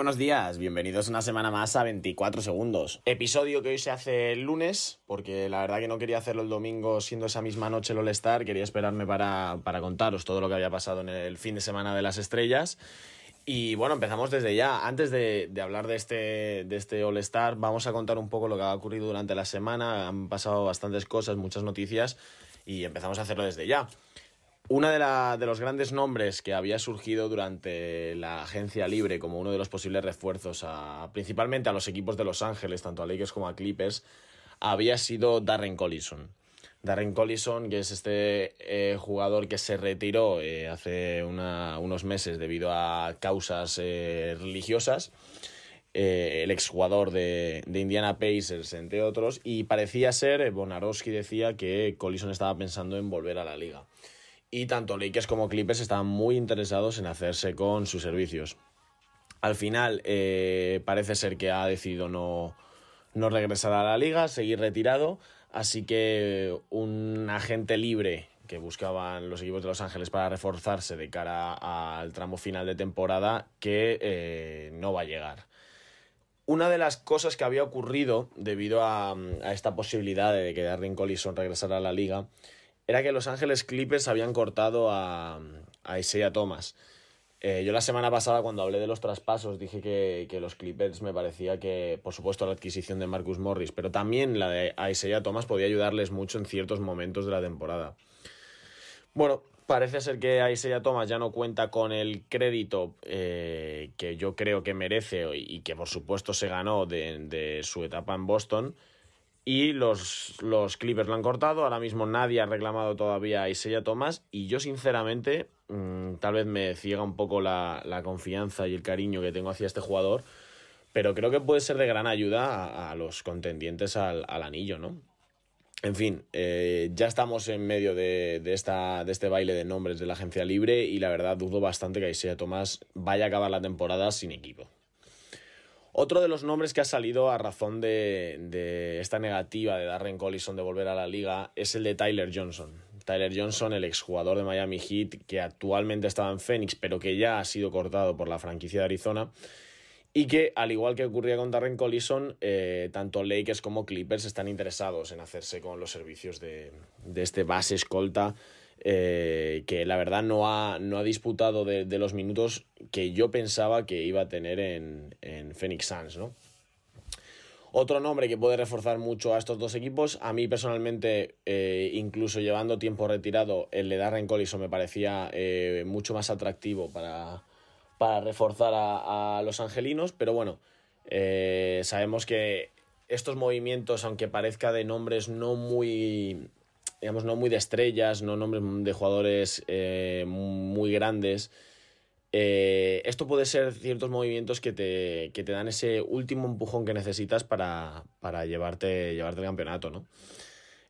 Buenos días, bienvenidos una semana más a 24 segundos. Episodio que hoy se hace el lunes, porque la verdad que no quería hacerlo el domingo siendo esa misma noche el All-Star, quería esperarme para, contaros todo lo que había pasado en el fin de semana de las estrellas. Y bueno, empezamos desde ya. Antes de, hablar de este, de este All-Star, vamos a contar un poco lo que ha ocurrido durante la semana. Han pasado bastantes cosas, muchas noticias, y empezamos a hacerlo desde ya. Uno de, los grandes nombres que había surgido durante la agencia libre como uno de los posibles refuerzos, principalmente a los equipos de Los Ángeles, tanto a Lakers como a Clippers, había sido Darren Collison. Darren Collison, que es este eh, jugador que se retiró eh, hace unos meses debido a causas eh, religiosas, el exjugador de, de Indiana Pacers, entre otros, y parecía ser, Bonarowski decía que Collison estaba pensando en volver a la liga y tanto Lakers como Clippers estaban muy interesados en hacerse con sus servicios. Al final eh, parece ser que ha decidido no, no regresar a la liga, seguir retirado, así que un agente libre que buscaban los equipos de Los Ángeles para reforzarse de cara al tramo final de temporada que eh, no va a llegar. Una de las cosas que había ocurrido debido a, a esta posibilidad de que Darren Collison regresara a la liga era que Los Ángeles Clippers habían cortado a, a Isaiah Thomas. Eh, yo la semana pasada cuando hablé de los traspasos dije que, los Clippers me parecía que, por supuesto, la adquisición de Marcus Morris, pero también la de Isaiah Thomas podía ayudarles mucho en ciertos momentos de la temporada. Bueno, parece ser que Isaiah Thomas ya no cuenta con el crédito eh, que yo creo que merece y que por supuesto se ganó de, de su etapa en Boston. Y los, Clippers lo han cortado. Ahora mismo nadie ha reclamado todavía a Isaiah Thomas. Y yo, sinceramente, mm, tal vez me ciega un poco la, confianza y el cariño que tengo hacia este jugador. Pero creo que puede ser de gran ayuda a, los contendientes al, anillo, ¿no? En fin, eh, ya estamos en medio de, esta, de este baile de nombres de la agencia libre y la verdad dudo bastante que Isaiah Thomas vaya a acabar la temporada sin equipo. Otro de los nombres que ha salido a razón de, esta negativa de Darren Collison de volver a la liga es el de Tyler Johnson. Tyler Johnson, el exjugador de Miami Heat, que actualmente estaba en Phoenix, pero que ya ha sido cortado por la franquicia de Arizona. Y que, al igual que ocurría con Darren Collison, eh, tanto Lakers como Clippers están interesados en hacerse con los servicios de, de este base escolta eh, que la verdad no ha, no ha disputado de, los minutos que yo pensaba que iba a tener en, en Phoenix Suns, ¿no? Otro nombre que puede reforzar mucho a estos dos equipos, a mí personalmente, eh, incluso llevando tiempo retirado, el de Darren Collison me parecía eh, mucho más atractivo para, para reforzar a, a, los angelinos, pero bueno, sabemos que estos movimientos, aunque parezca de nombres no muy digamos, no muy de estrellas, no nombres de jugadores eh, muy grandes. Eh, esto puede ser ciertos movimientos que te, te, dan ese último empujón que necesitas para, llevarte, llevarte el campeonato, ¿no?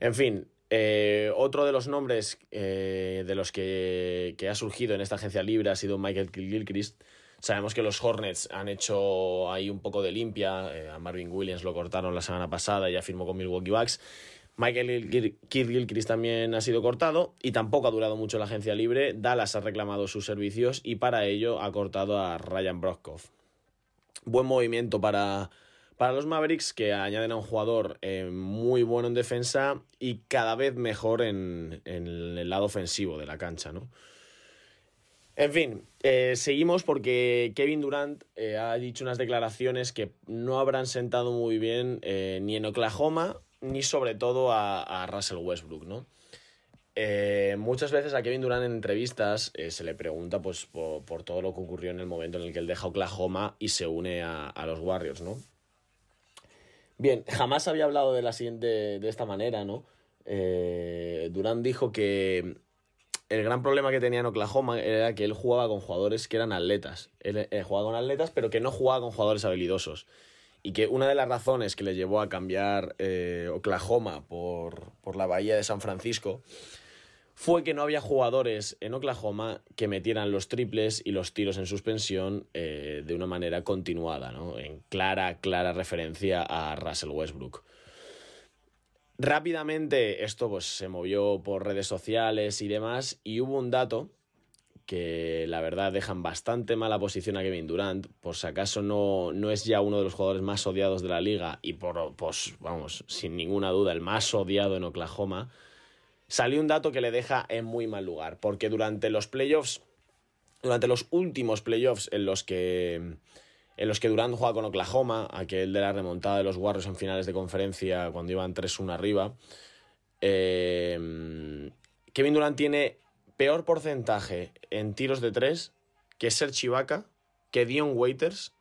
En fin, eh, otro de los nombres de los que, que, ha surgido en esta agencia libre ha sido Michael Gilchrist. Sabemos que los Hornets han hecho ahí un poco de limpia. a Marvin Williams lo cortaron la semana pasada y ya firmó con Milwaukee Bucks. Michael Kirk también ha sido cortado y tampoco ha durado mucho la agencia libre. Dallas ha reclamado sus servicios y para ello ha cortado a Ryan Brockhoff. Buen movimiento para, para los Mavericks que añaden a un jugador eh, muy bueno en defensa y cada vez mejor en, el lado ofensivo de la cancha, ¿no? En fin, eh, seguimos porque Kevin Durant eh, ha dicho unas declaraciones que no habrán sentado muy bien ni en Oklahoma ni sobre todo a, Russell Westbrook, ¿no? Eh, muchas veces a Kevin Durant en entrevistas eh, se le pregunta pues, por, todo lo que ocurrió en el momento en el que él deja Oklahoma y se une a, los Warriors, ¿no? Bien, jamás había hablado de la siguiente de esta manera, ¿no? Eh, Durant dijo que el gran problema que tenía en Oklahoma era que él jugaba con jugadores que eran atletas. Él jugaba con atletas, pero que no jugaba con jugadores habilidosos y que una de las razones que le llevó a cambiar eh, Oklahoma por, la bahía de San Francisco fue que no había jugadores en Oklahoma que metieran los triples y los tiros en suspensión eh, de una manera continuada, ¿no? en clara, clara referencia a Russell Westbrook. Rápidamente esto pues, se movió por redes sociales y demás y hubo un dato que la verdad dejan bastante mala posición a Kevin Durant, por si acaso no, no es ya uno de los jugadores más odiados de la liga y por, pues, vamos, sin ninguna duda, el más odiado en Oklahoma, salió un dato que le deja en muy mal lugar, porque durante los playoffs, durante los últimos playoffs en los que, en los que Durant juega con Oklahoma, aquel de la remontada de los Warriors en finales de conferencia cuando iban 3-1 arriba, eh, Kevin Durant tiene peor porcentaje en tiros de tres que Serge Ibaka, que Dion Waiters,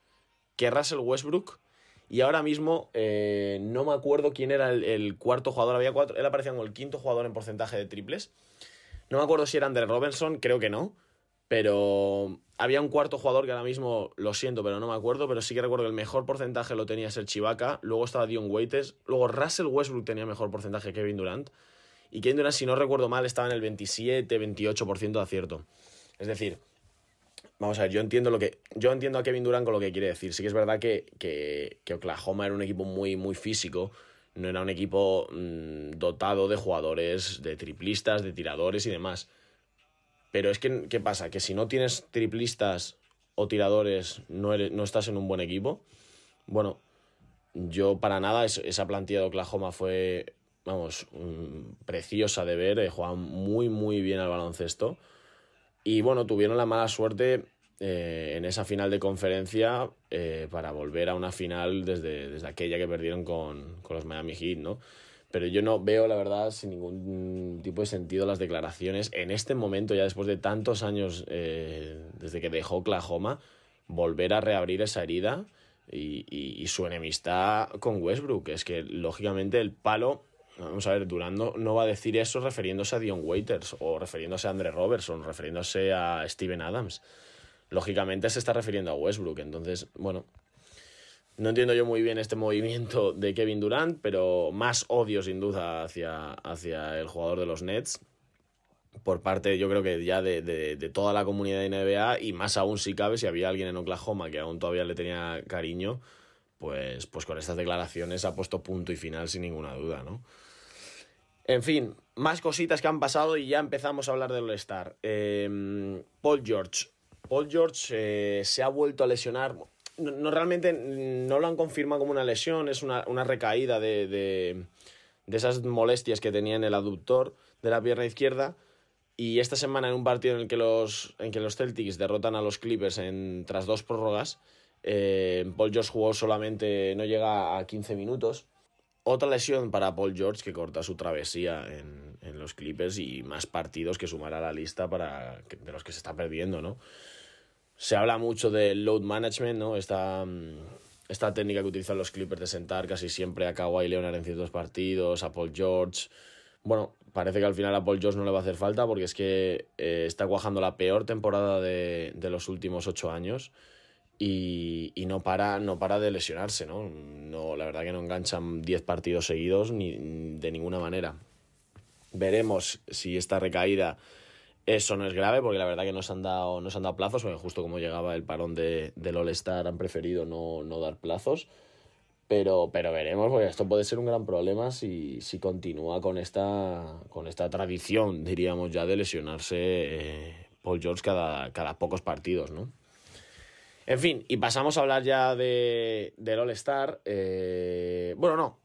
que Russell Westbrook. Y ahora mismo eh, no me acuerdo quién era el, cuarto jugador. Había cuatro. Él aparecía como el quinto jugador en porcentaje de triples. No me acuerdo si era Andre Robinson, creo que no. Pero había un cuarto jugador que ahora mismo lo siento, pero no me acuerdo. Pero sí que recuerdo que el mejor porcentaje lo tenía Serge Ibaka. Luego estaba Dion Waiters. Luego Russell Westbrook tenía mejor porcentaje que Kevin Durant. Y Kevin Durant, si no recuerdo mal, estaba en el 27-28% de acierto. Es decir, vamos a ver, yo entiendo lo que. Yo entiendo a Kevin Durant con lo que quiere decir. Sí que es verdad que, que, Oklahoma era un equipo muy, muy físico. No era un equipo mm, dotado de jugadores, de triplistas, de tiradores y demás. Pero es que, ¿qué pasa? Que si no tienes triplistas o tiradores, no, no estás en un buen equipo. Bueno, yo para nada, esa plantilla de Oklahoma fue vamos, mm, preciosa de ver, eh, jugaban muy, muy bien al baloncesto. Y bueno, tuvieron la mala suerte eh, en esa final de conferencia eh, para volver a una final desde, desde aquella que perdieron con, con, los Miami Heat, ¿no? Pero yo no veo, la verdad, sin ningún tipo de sentido las declaraciones en este momento, ya después de tantos años desde que dejó Oklahoma, volver a reabrir esa herida y, y, y su enemistad con Westbrook. Es que, lógicamente, el palo Vamos a ver, Durando no va a decir eso refiriéndose a Dion Waiters o refiriéndose a Andre Robertson, refiriéndose a Steven Adams. Lógicamente se está refiriendo a Westbrook. Entonces, bueno, no entiendo yo muy bien este movimiento de Kevin Durant, pero más odio sin duda hacia, hacia el jugador de los Nets por parte, yo creo que ya de, de, de, toda la comunidad de NBA y más aún si cabe, si había alguien en Oklahoma que aún todavía le tenía cariño, pues, pues con estas declaraciones ha puesto punto y final sin ninguna duda, ¿no? En fin, más cositas que han pasado y ya empezamos a hablar del All-Star. Em, Paul George. Paul George eh, se ha vuelto a lesionar. No, realmente no lo han confirmado como una lesión, es una, recaída de, de, esas molestias que tenía en el aductor de la pierna izquierda. Y esta semana, en un partido en el que los, en que los Celtics derrotan a los Clippers en, tras dos prórrogas, eh, Paul George jugó solamente, no llega a 15 minutos otra lesión para Paul George que corta su travesía en, en los Clippers y más partidos que sumará a la lista para de los que se está perdiendo, ¿no? Se habla mucho del load management, ¿no? Esta, esta técnica que utilizan los Clippers de sentar casi siempre a Kawhi Leonard en ciertos partidos, a Paul George. Bueno, parece que al final a Paul George no le va a hacer falta porque es que eh, está cuajando la peor temporada de, de los últimos ocho años y, y, no, para, no para de lesionarse, ¿no? no la verdad que no enganchan 10 partidos seguidos ni de ninguna manera. Veremos si esta recaída eso no es grave, porque la verdad que no se han dado, no se han dado plazos, porque justo como llegaba el parón de, del All-Star han preferido no, no dar plazos. Pero, pero veremos, porque esto puede ser un gran problema si, si continúa con esta, con esta tradición, diríamos ya, de lesionarse eh, Paul George cada, cada pocos partidos, ¿no? En fin, y pasamos a hablar ya de, del All-Star. Eh, bueno, no.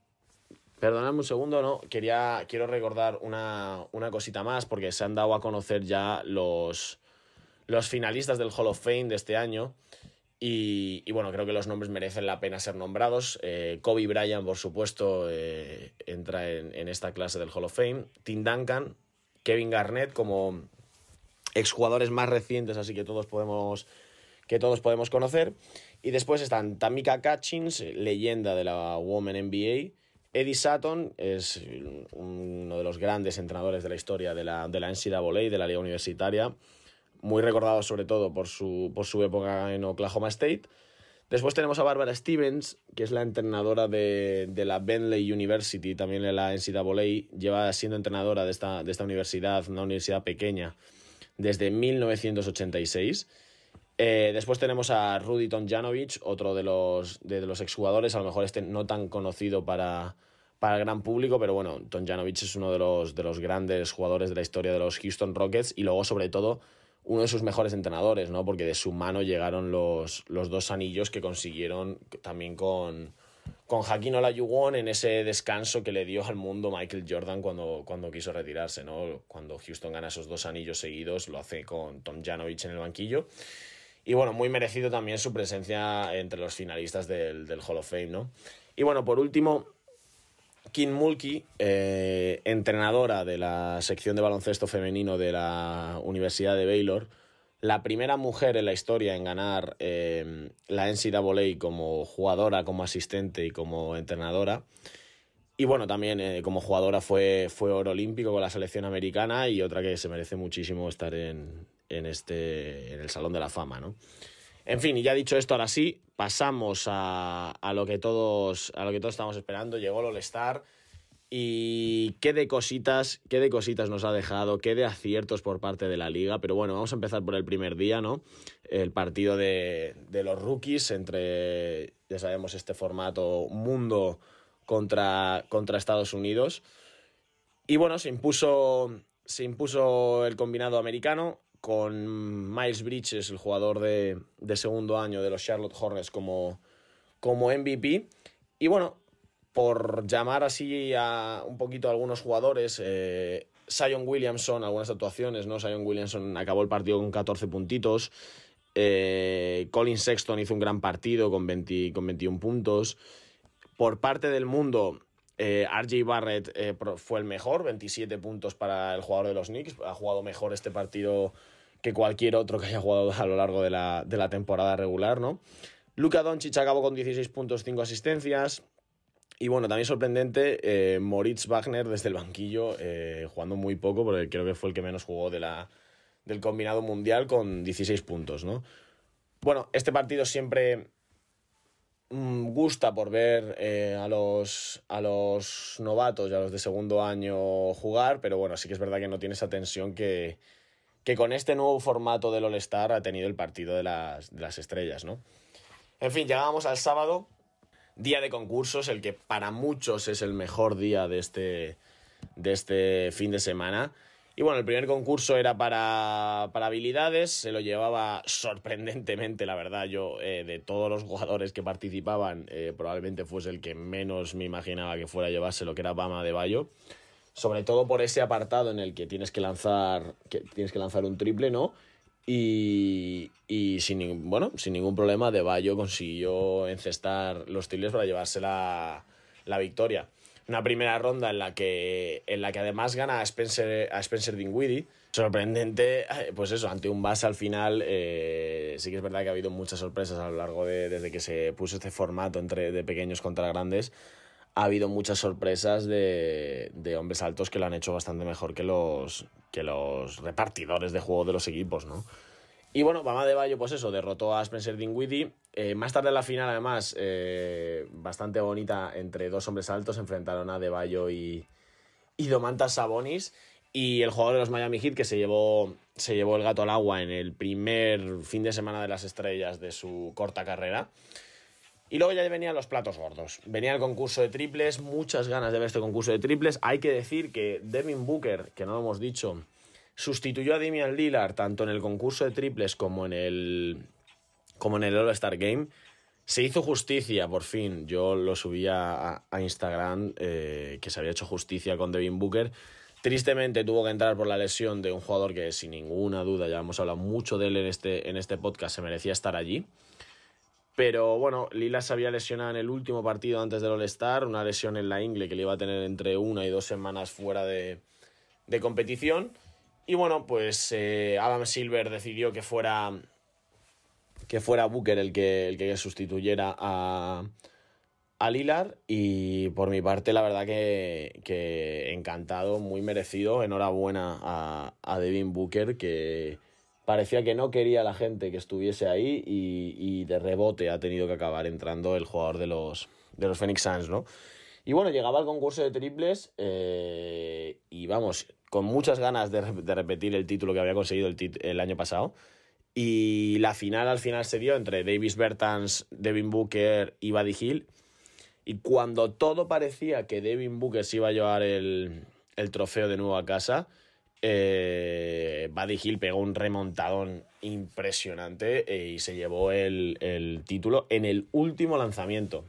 Perdonadme un segundo, no. Quería, quiero recordar una, cosita más, porque se han dado a conocer ya los, los finalistas del Hall of Fame de este año. Y, bueno, creo que los nombres merecen la pena ser nombrados. Eh, Kobe Bryant, por supuesto, eh, entra en, en, esta clase del Hall of Fame. Tim Duncan, Kevin Garnett como exjugadores más recientes, así que todos podemos que todos podemos conocer. Y después están Tamika Catchings, leyenda de la Women NBA. Eddie Sutton es uno de los grandes entrenadores de la historia de la, de la NCAA, de la liga universitaria, muy recordado sobre todo por su, por su época en Oklahoma State. Después tenemos a Barbara Stevens, que es la entrenadora de, de la Bentley University, también de la NCAA. Lleva siendo entrenadora de esta, de esta universidad, una universidad pequeña, desde 1986 eh, después tenemos a Rudy Tomjanovic, otro de los, de, los exjugadores, a lo mejor este no tan conocido para, para el gran público, pero bueno, Tomjanovic es uno de los, de los grandes jugadores de la historia de los Houston Rockets y luego sobre todo uno de sus mejores entrenadores, ¿no? Porque de su mano llegaron los, los dos anillos que consiguieron también con, con Hakim Olajuwon en ese descanso que le dio al mundo Michael Jordan cuando, cuando quiso retirarse, ¿no? Cuando Houston gana esos dos anillos seguidos, lo hace con Tom Janovich en el banquillo. Y bueno, muy merecido también su presencia entre los finalistas del, del Hall of Fame, ¿no? Y bueno, por último, Kim Mulkey, eh, entrenadora de la sección de baloncesto femenino de la Universidad de Baylor, la primera mujer en la historia en ganar eh, la NCAA como jugadora, como asistente y como entrenadora. Y bueno, también eh, como jugadora fue, fue oro olímpico con la selección americana y otra que se merece muchísimo estar en, en, este, en el Salón de la Fama, ¿no? En fin, y ya dicho esto, ahora sí, pasamos a, a, lo, que todos, a lo que todos estamos esperando. Llegó el All-Star y qué de cositas, qué de cositas nos ha dejado, qué de aciertos por parte de la liga. Pero bueno, vamos a empezar por el primer día, ¿no? El partido de, de los rookies entre, ya sabemos, este formato mundo contra, contra Estados Unidos. Y bueno, se impuso, se impuso el combinado americano con Miles Bridges, el jugador de, de, segundo año de los Charlotte Hornets, como, como MVP. Y bueno, por llamar así a un poquito a algunos jugadores, eh, Zion Williamson, algunas actuaciones, ¿no? Zion Williamson acabó el partido con 14 puntitos. Eh, Colin Sexton hizo un gran partido con, 20, con 21 puntos. Por parte del mundo, eh, RJ Barrett eh, fue el mejor, 27 puntos para el jugador de los Knicks. Ha jugado mejor este partido que cualquier otro que haya jugado a lo largo de la, temporada regular, ¿no? Luka Doncic acabó con 16 puntos, 5 asistencias. Y bueno, también sorprendente, eh, Moritz Wagner desde el banquillo, eh, jugando muy poco, porque creo que fue el que menos jugó de la, del combinado mundial con 16 puntos, ¿no? Bueno, este partido siempre mmm, gusta por ver eh, a, los, a los novatos y a los de segundo año jugar, pero bueno, sí que es verdad que no tiene esa tensión que, que con este nuevo formato del All-Star ha tenido el partido de las, estrellas, ¿no? En fin, llegábamos al sábado, día de concursos, el que para muchos es el mejor día de este, este fin de semana. Y bueno, el primer concurso era para, para habilidades, se lo llevaba sorprendentemente, la verdad, yo eh, de todos los jugadores que participaban, eh, probablemente fuese el que menos me imaginaba que fuera a llevarse lo que era Bama de Bayo sobre todo por ese apartado en el que tienes que lanzar, que tienes que lanzar un triple, ¿no? Y, y sin, bueno, sin ningún problema, De Bayo consiguió encestar los triples para llevarse la, la, victoria. Una primera ronda en la que, en la que además gana a Spencer, a Spencer Dinwiddie. Sorprendente, eh, pues eso, ante un base al final, eh, sí que es verdad que ha habido muchas sorpresas a lo largo de, desde que se puso este formato entre de pequeños contra grandes ha habido muchas sorpresas de, hombres altos que lo han hecho bastante mejor que los, repartidores de juego de los equipos, ¿no? Y bueno, Bama de Bayo, pues eso, derrotó a Spencer Dinwiddie. Eh, más tarde en la final, además, eh, bastante bonita, entre dos hombres altos, enfrentaron a De Bayo y, y Domantas Sabonis. Y el jugador de los Miami Heat, que se llevó, se llevó el gato al agua en el primer fin de semana de las estrellas de su corta carrera. Y luego ya venían los platos gordos. Venía el concurso de triples, muchas ganas de ver este concurso de triples. Hay que decir que Devin Booker, que no lo hemos dicho, sustituyó a Damian Lillard tanto en el concurso de triples como en el, como en el All-Star Game. Se hizo justicia, por fin. Yo lo subía a, a Instagram, eh, que se había hecho justicia con Devin Booker. Tristemente tuvo que entrar por la lesión de un jugador que sin ninguna duda, ya hemos hablado mucho de él en este, en este podcast, se merecía estar allí. Pero bueno, Lila se había lesionado en el último partido antes del All-Star, una lesión en la ingle que le iba a tener entre una y dos semanas fuera de, de competición. Y bueno, pues eh, Adam Silver decidió que fuera, que fuera Booker el que, el que sustituyera a, a Lilar. Y por mi parte, la verdad que, que encantado, muy merecido. Enhorabuena a, a Devin Booker, que parecía que no quería la gente que estuviese ahí y, de rebote ha tenido que acabar entrando el jugador de los, de los Phoenix Suns, ¿no? Y bueno, llegaba el concurso de triples eh, y vamos, con muchas ganas de, repetir el título que había conseguido el, el, año pasado. Y la final al final se dio entre Davis Bertans, Devin Booker y Buddy Hill. Y cuando todo parecía que Devin Booker se iba a llevar el, el trofeo de nuevo a casa, eh, Buddy Hill pegó un remontadón impresionante eh, y se llevó el, el título en el último lanzamiento.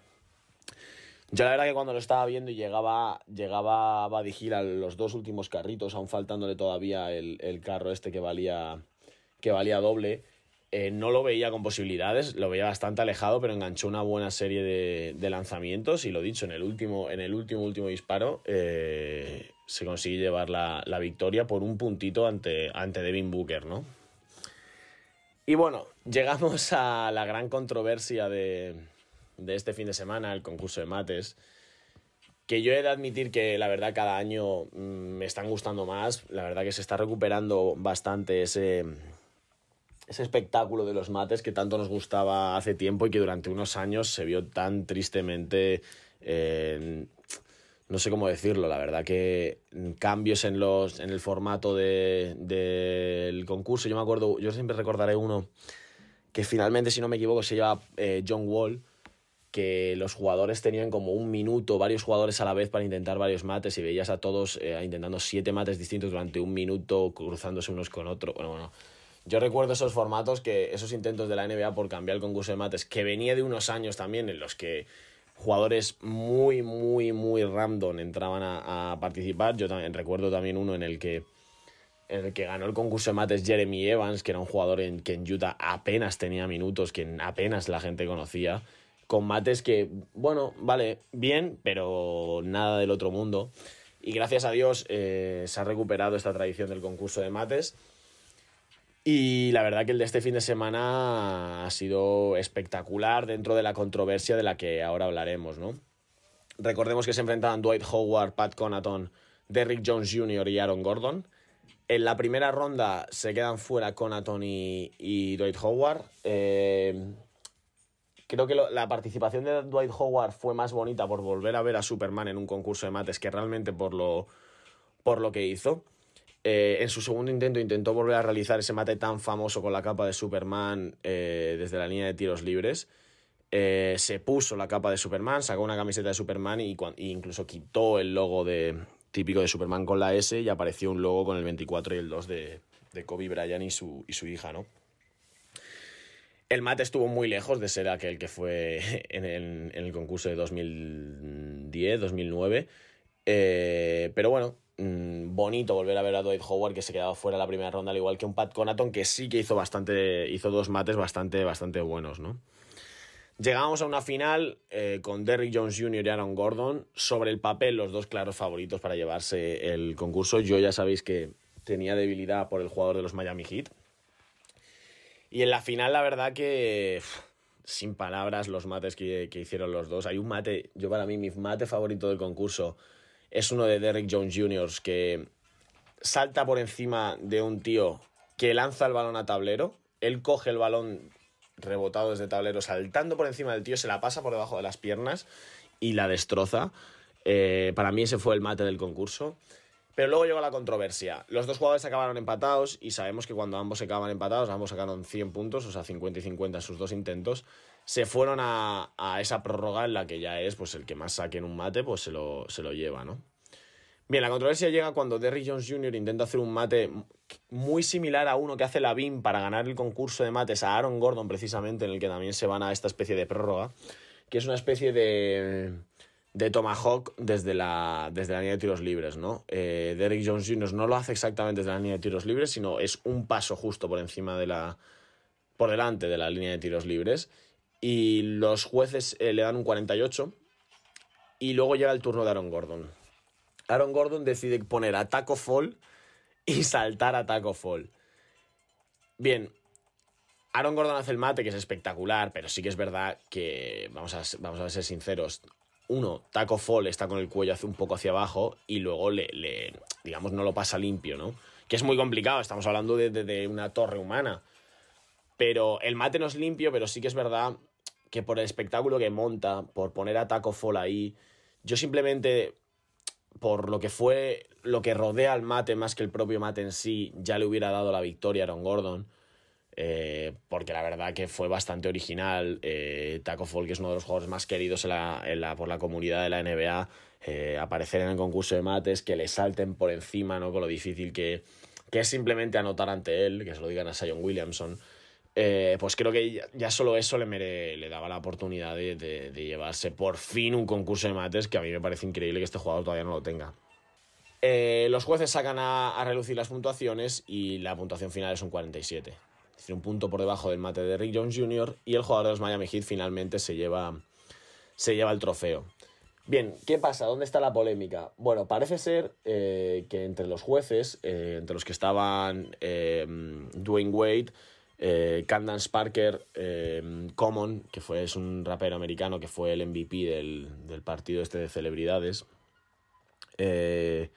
Yo la verdad que cuando lo estaba viendo y llegaba, llegaba Buddy Hill a los dos últimos carritos, aún faltándole todavía el, el carro este que valía, que valía doble, eh, no lo veía con posibilidades, lo veía bastante alejado, pero enganchó una buena serie de, lanzamientos y lo dicho, en el último, en el último, último disparo eh, se consigue llevar la, la, victoria por un puntito ante, ante Devin Booker, ¿no? Y bueno, llegamos a la gran controversia de, de este fin de semana, el concurso de mates, que yo he de admitir que la verdad cada año mm, me están gustando más, la verdad que se está recuperando bastante ese, ese espectáculo de los mates que tanto nos gustaba hace tiempo y que durante unos años se vio tan tristemente... No sé cómo decirlo, la verdad que cambios en los en el formato del de, concurso. Yo me acuerdo, yo siempre recordaré uno que finalmente, si no me equivoco, se llama eh, John Wall, que los jugadores tenían como un minuto, varios jugadores a la vez para intentar varios mates y veías a todos eh, intentando siete mates distintos durante un minuto, cruzándose unos con otros. Bueno, bueno. Yo recuerdo esos formatos, que esos intentos de la NBA por cambiar el concurso de mates, que venía de unos años también en los que jugadores muy, muy, muy random entraban a, participar. Yo también recuerdo también uno en el que en el que ganó el concurso de mates Jeremy Evans, que era un jugador en, que en Utah apenas tenía minutos, que apenas la gente conocía con mates que, bueno, vale, bien, pero nada del otro mundo. Y gracias a Dios eh, se ha recuperado esta tradición del concurso de mates. Y la verdad que el de este fin de semana ha sido espectacular dentro de la controversia de la que ahora hablaremos, ¿no? Recordemos que se enfrentaban Dwight Howard, Pat Conaton, Derrick Jones Jr. y Aaron Gordon. En la primera ronda se quedan fuera Conaton y, Dwight Howard. Eh, Creo que la participación de Dwight Howard fue más bonita por volver a ver a Superman en un concurso de mates que realmente por lo, por lo que hizo. Eh, en su segundo intento intentó volver a realizar ese mate tan famoso con la capa de Superman eh, desde la línea de tiros libres. Eh, se puso la capa de Superman, sacó una camiseta de Superman y, y, incluso quitó el logo típico de Superman con la S y apareció un logo con el 24 y el 2 de, Kobe Bryant y su, hija, ¿no? El mate estuvo muy lejos de ser aquel que fue en el, concurso de 2010, 2009. Eh, pero bueno, mmm, bonito volver a ver a Dwight Howard que se quedaba fuera la primera ronda, al igual que un Pat Conaton que sí que hizo bastante, hizo dos mates bastante, bastante buenos, ¿no? Llegamos a una final eh, con Derrick Jones Jr. y Aaron Gordon. Sobre el papel, los dos claros favoritos para llevarse el concurso. Yo ya sabéis que tenía debilidad por el jugador de los Miami Heat. Y en la final, la verdad que. sin palabras los mates que, que, hicieron los dos. Hay un mate, yo para mí, mi mate favorito del concurso es uno de Derrick Jones Jr., que salta por encima de un tío que lanza el balón a tablero. Él coge el balón rebotado desde tablero, saltando por encima del tío, se la pasa por debajo de las piernas y la destroza. Eh, para mí ese fue el mate del concurso. Pero luego llegó la controversia. Los dos jugadores acabaron empatados y sabemos que cuando ambos se acaban empatados, ambos sacaron 100 puntos, o sea, 50 y 50 en sus dos intentos, se fueron a, a, esa prórroga en la que ya es pues el que más saque en un mate, pues se lo, se lo lleva, ¿no? Bien, la controversia llega cuando Derrick Jones Jr. intenta hacer un mate muy similar a uno que hace la BIM para ganar el concurso de mates a Aaron Gordon, precisamente, en el que también se van a esta especie de prórroga, que es una especie de de Tomahawk desde la, desde la línea de tiros libres, ¿no? Eh, Derrick Jones Jr. no lo hace exactamente desde la línea de tiros libres, sino es un paso justo por encima de la... por delante de la línea de tiros libres. Y los jueces eh, le dan un 48. Y luego llega el turno de Aaron Gordon. Aaron Gordon decide poner a taco fall y saltar a taco fall. Bien, Aaron Gordon hace el mate, que es espectacular, pero sí que es verdad que, vamos a, vamos a ser sinceros, uno, Taco Fall está con el cuello hace un poco hacia abajo y luego le, le, digamos, no lo pasa limpio, ¿no? Que es muy complicado, estamos hablando de, de, de, una torre humana. Pero el mate no es limpio, pero sí que es verdad que por el espectáculo que monta, por poner a Taco Fall ahí, yo simplemente, por lo que fue, lo que rodea al mate más que el propio mate en sí, ya le hubiera dado la victoria a Aaron Gordon. Eh, porque la verdad que fue bastante original. Eh, Taco Fall, que es uno de los jugadores más queridos en la, en la, por la comunidad de la NBA, eh, aparecer en el concurso de mates, que le salten por encima, ¿no? Con lo difícil que, que es simplemente anotar ante él, que se lo digan a Sion Williamson, eh, pues creo que ya, solo eso le, daba la oportunidad de, llevarse por fin un concurso de mates que a mí me parece increíble que este jugador todavía no lo tenga. Eh, los jueces sacan a, relucir las puntuaciones y la puntuación final es un 47. Es decir, un punto por debajo del mate de Rick Jones Jr. y el jugador de los Miami Heat finalmente se lleva, se lleva el trofeo. Bien, ¿qué pasa? ¿Dónde está la polémica? Bueno, parece ser eh, que entre los jueces, entre los que estaban Dwayne Wade, eh, Candance Parker, eh, Common, que fue, es un rapero americano que fue el MVP del, partido este de celebridades. Eh,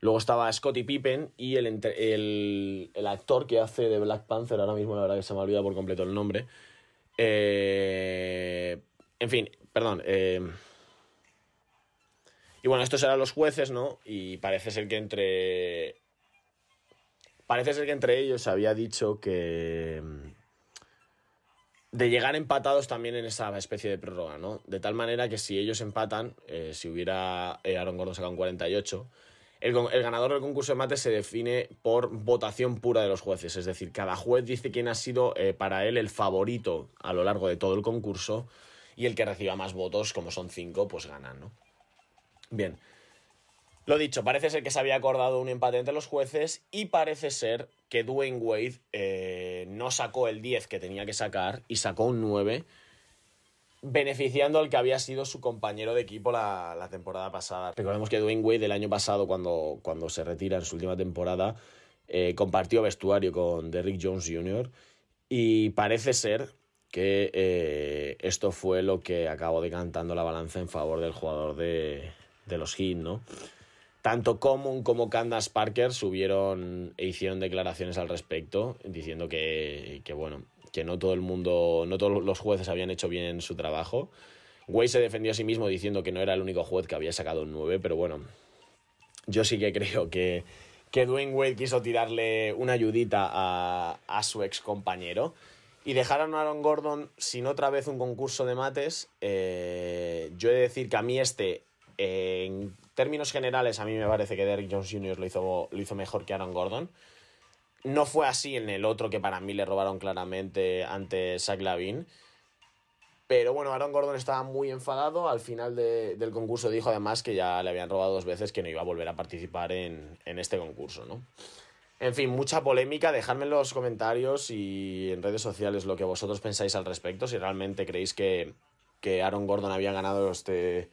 luego estaba Scottie Pippen y el, el, actor que hace de Black Panther, ahora mismo la verdad que se me ha olvidado por completo el nombre. en fin, perdón. y bueno, estos eran los jueces, ¿no? Y parece ser que entre Parece ser que entre ellos había dicho que. Mm, de llegar empatados también en esa especie de prórroga, ¿no? De tal manera que si ellos empatan, eh, si hubiera eh, Aaron Gordon sacado un 48, el, el, ganador del concurso de mates se define por votación pura de los jueces. Es decir, cada juez dice quién ha sido eh, para él el favorito a lo largo de todo el concurso y el que reciba más votos, como son cinco, pues gana, ¿no? Bien. Lo dicho, parece ser que se había acordado un empate entre los jueces y parece ser que Dwayne Wade eh, no sacó el 10 que tenía que sacar y sacó un 9, beneficiando al que había sido su compañero de equipo la, temporada pasada. Recordemos que Dwayne Wade el año pasado, cuando, cuando se retira en su última temporada, eh, compartió vestuario con Derrick Jones Jr. y parece ser que eh, esto fue lo que acabó decantando la balanza en favor del jugador de, de los Heat, ¿no? Tanto Common como Candace Parker subieron e hicieron declaraciones al respecto, diciendo que, bueno, que no todo el mundo, no todos los jueces habían hecho bien su trabajo. Wade se defendió a sí mismo diciendo que no era el único juez que había sacado un 9, pero bueno, yo sí que creo que, que Dwayne Wade quiso tirarle una ayudita a, su ex compañero. Y dejaron a Aaron Gordon sin otra vez un concurso de mates. Eh, yo he de decir que a mí este, términos generales, a mí me parece que Derrick Jones Jr. lo hizo, lo hizo mejor que Aaron Gordon. No fue así en el otro que para mí le robaron claramente ante Zach Lavin. Pero bueno, Aaron Gordon estaba muy enfadado. Al final del concurso dijo además que ya le habían robado dos veces que no iba a volver a participar en, este concurso, ¿no? En fin, mucha polémica. Dejadme en los comentarios y en redes sociales lo que vosotros pensáis al respecto. Si realmente creéis que, que Aaron Gordon había ganado este,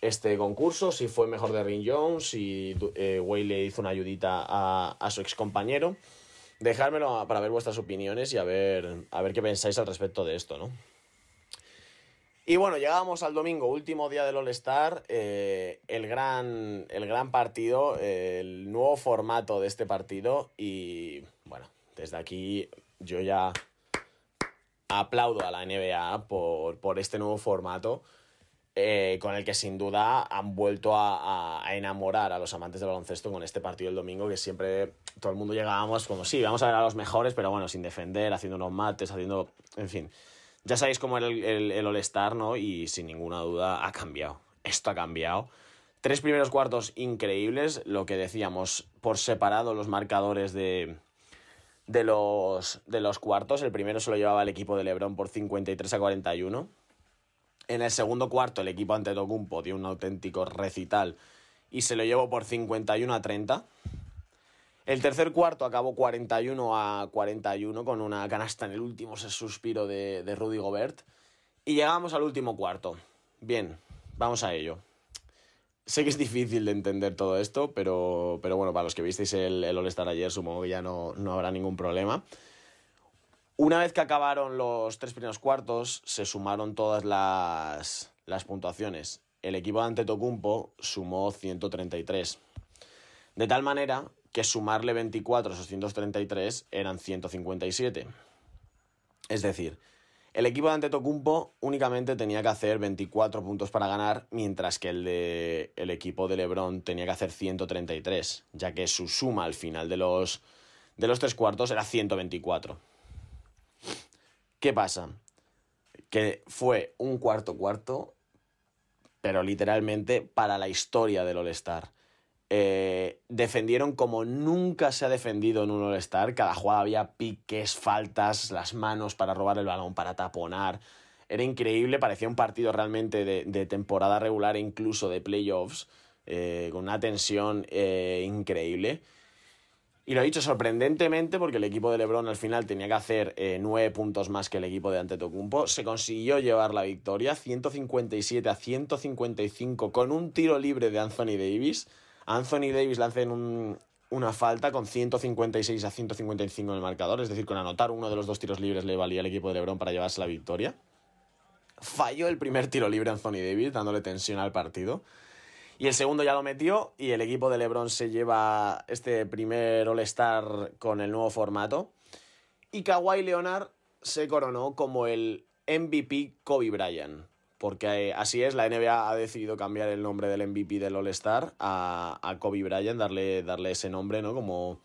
este concurso, si fue mejor de Ring Jones, si eh, le hizo una ayudita a, su ex compañero. Dejármelo para ver vuestras opiniones y a ver, a ver qué pensáis al respecto de esto, ¿no? Y bueno, llegamos al domingo, último día del All-Star, eh, el, gran, el gran partido, el nuevo formato de este partido y bueno, desde aquí yo ya aplaudo a la NBA por, por este nuevo formato eh, con el que sin duda han vuelto a, enamorar a los amantes del baloncesto con este partido del domingo, que siempre todo el mundo llegábamos como, sí, vamos a ver a los mejores, pero bueno, sin defender, haciendo unos mates, haciendo, en fin. Ya sabéis cómo era el, el, All-Star, ¿no? Y sin ninguna duda ha cambiado. Esto ha cambiado. Tres primeros cuartos increíbles, lo que decíamos, por separado los marcadores de, de, los, de los cuartos. El primero se lo llevaba el equipo de Lebron por 53 a 41 en el segundo cuarto el equipo ante Tocumpo dio un auténtico recital y se lo llevó por 51 a 30. El tercer cuarto acabó 41 a 41 con una canasta en el último suspiro de, de Rudy Gobert. Y llegamos al último cuarto. Bien, vamos a ello. Sé que es difícil de entender todo esto, pero, pero bueno, para los que visteis el, el All-Star ayer supongo que ya no, no habrá ningún problema. Una vez que acabaron los tres primeros cuartos, se sumaron todas las, puntuaciones. El equipo de Antetokounmpo sumó 133. De tal manera que sumarle 24 a esos 133 eran 157. Es decir, el equipo de Antetokounmpo únicamente tenía que hacer 24 puntos para ganar, mientras que el, de, el equipo de LeBron tenía que hacer 133, ya que su suma al final de los, de los tres cuartos era 124. ¿Qué pasa? Que fue un cuarto cuarto, pero literalmente para la historia del All-Star. Eh, defendieron como nunca se ha defendido en un All-Star. Cada jugada había piques, faltas, las manos para robar el balón, para taponar. Era increíble, parecía un partido realmente de, temporada regular e incluso de playoffs, eh, con una tensión eh, increíble. Y lo he dicho sorprendentemente porque el equipo de LeBron al final tenía que hacer nueve puntos más que el equipo de Antetokounmpo. Se consiguió llevar la victoria 157 a 155 con un tiro libre de Anthony Davis. Anthony Davis le hacen una falta con 156 a 155 en el marcador, es decir, con anotar uno de los dos tiros libres le valía al equipo de LeBron para llevarse la victoria. Falló el primer tiro libre Anthony Davis, dándole tensión al partido. Y el segundo ya lo metió y el equipo de LeBron se lleva este primer All-Star con el nuevo formato. Y Kawhi Leonard se coronó como el MVP Kobe Bryant porque eh, así es, la NBA ha decidido cambiar el nombre del MVP del All-Star a, Kobe Bryant, darle, darle ese nombre, ¿no? Como,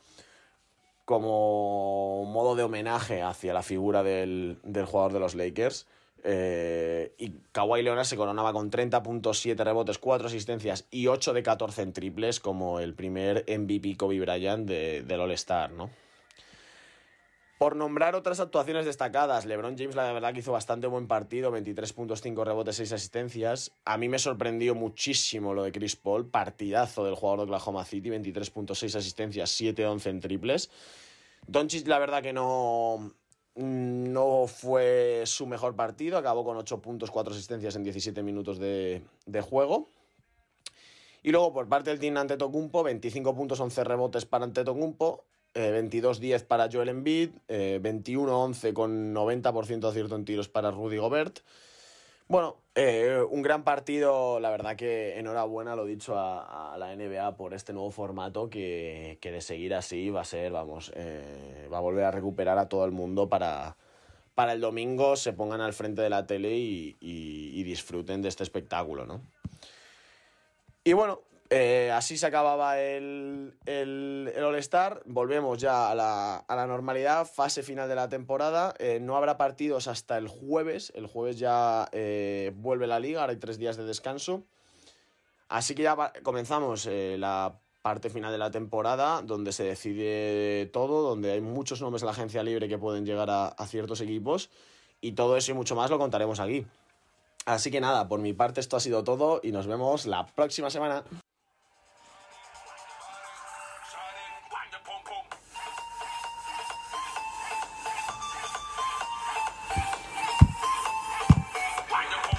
como modo de homenaje hacia la figura del, jugador de los Lakers. Eh, y Kawhi Leonard se coronaba con 30.7 rebotes, 4 asistencias y 8 de 14 en triples como el primer MVP Kobe Bryant del All-Star, ¿no? Por nombrar otras actuaciones destacadas, LeBron James la verdad que hizo bastante buen partido, 23.5 rebotes, 6 asistencias. A mí me sorprendió muchísimo lo de Chris Paul, partidazo del jugador de Oklahoma City, 23.6 asistencias, 7-11 en triples. Doncic la verdad que no, no fue su mejor partido, acabó con 8 puntos, 4 asistencias en 17 minutos de, juego. Y luego por parte del team Antetokounmpo, 25 puntos, 11 rebotes para Antetokounmpo, 22-10 eh, para Joel Embiid, 21-11 eh, con 90% de acierto en tiros para Rudy Gobert. Bueno, eh, un gran partido, la verdad que enhorabuena, lo dicho, a, la NBA por este nuevo formato que, de seguir así va a ser, vamos, va a volver a recuperar a todo el mundo para, para el domingo se pongan al frente de la tele y, y disfruten de este espectáculo, ¿no? Y bueno, eh, así se acababa el, el, All-Star. Volvemos ya a la, normalidad, fase final de la temporada. Eh, no habrá partidos hasta el jueves. El jueves ya eh, vuelve la liga, ahora hay tres días de descanso. Así que ya comenzamos la parte final de la temporada, donde se decide todo, donde hay muchos nombres de la agencia libre que pueden llegar a, a ciertos equipos. Y todo eso y mucho más lo contaremos aquí. Así que nada, por mi parte esto ha sido todo y nos vemos la próxima semana.